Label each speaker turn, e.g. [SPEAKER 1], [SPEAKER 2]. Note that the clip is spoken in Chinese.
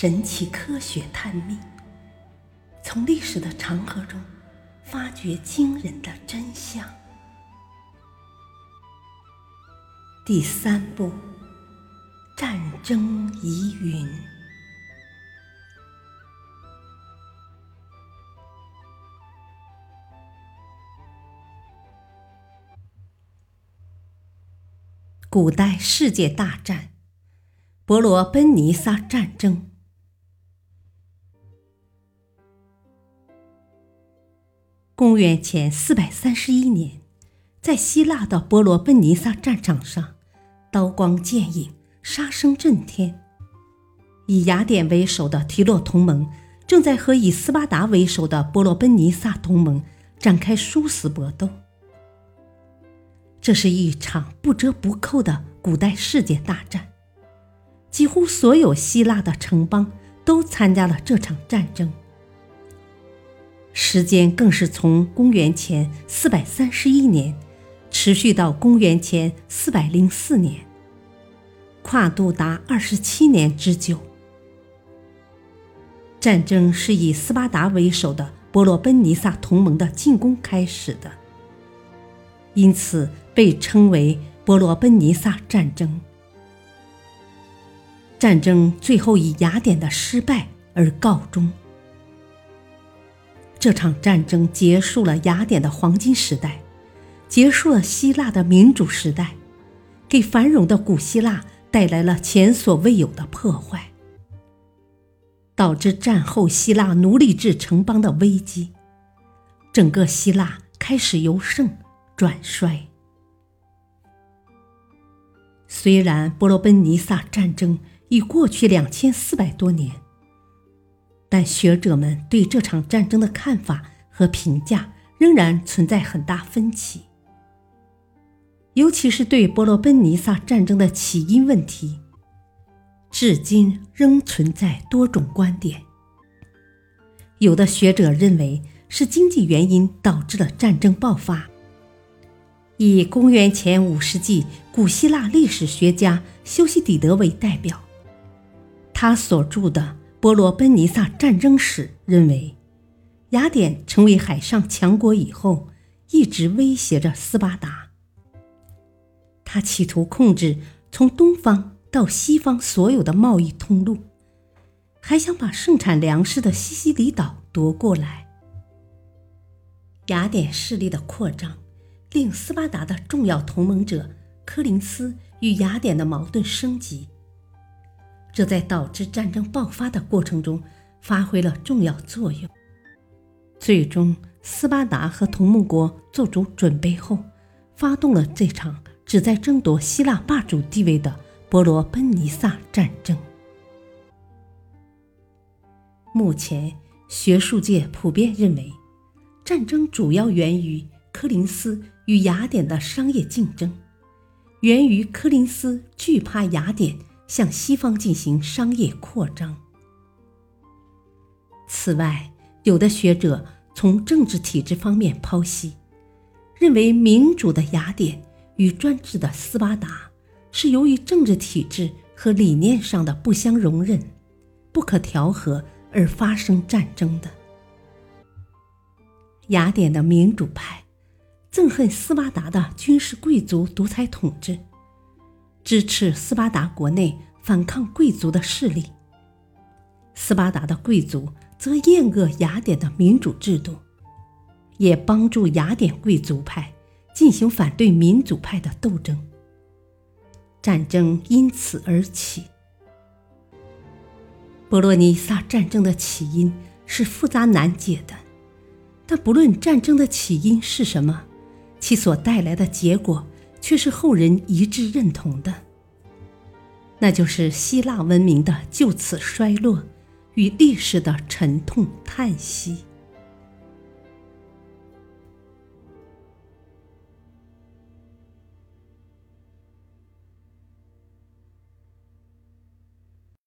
[SPEAKER 1] 神奇科学探秘，从历史的长河中发掘惊人的真相。第三部：战争疑云。古代世界大战——伯罗奔尼撒战争。公元前四百三十一年，在希腊的波罗奔尼撒战场上，刀光剑影，杀声震天。以雅典为首的提洛同盟正在和以斯巴达为首的波罗奔尼撒同盟展开殊死搏斗。这是一场不折不扣的古代世界大战，几乎所有希腊的城邦都参加了这场战争。时间更是从公元前四百三十一年持续到公元前四百零四年，跨度达二十七年之久。战争是以斯巴达为首的伯罗奔尼撒同盟的进攻开始的，因此。被称为伯罗奔尼撒战争。战争最后以雅典的失败而告终。这场战争结束了雅典的黄金时代，结束了希腊的民主时代，给繁荣的古希腊带来了前所未有的破坏，导致战后希腊奴隶制城邦的危机，整个希腊开始由盛转衰。虽然伯罗奔尼撒战争已过去两千四百多年，但学者们对这场战争的看法和评价仍然存在很大分歧。尤其是对伯罗奔尼撒战争的起因问题，至今仍存在多种观点。有的学者认为是经济原因导致了战争爆发。以公元前五世纪古希腊历史学家修昔底德为代表，他所著的《波罗奔尼撒战争史》认为，雅典成为海上强国以后，一直威胁着斯巴达。他企图控制从东方到西方所有的贸易通路，还想把盛产粮食的西西里岛夺过来。雅典势力的扩张。令斯巴达的重要同盟者柯林斯与雅典的矛盾升级，这在导致战争爆发的过程中发挥了重要作用。最终，斯巴达和同盟国做足准备后，发动了这场旨在争夺希腊霸主地位的伯罗奔尼撒战争。目前，学术界普遍认为，战争主要源于柯林斯。与雅典的商业竞争，源于柯林斯惧怕雅典向西方进行商业扩张。此外，有的学者从政治体制方面剖析，认为民主的雅典与专制的斯巴达是由于政治体制和理念上的不相容忍、不可调和而发生战争的。雅典的民主派。憎恨斯巴达的军事贵族独裁统治，支持斯巴达国内反抗贵族的势力。斯巴达的贵族则厌恶雅典的民主制度，也帮助雅典贵族派进行反对民主派的斗争。战争因此而起。波罗尼撒战争的起因是复杂难解的，但不论战争的起因是什么。其所带来的结果却是后人一致认同的，那就是希腊文明的就此衰落与历史的沉痛叹息。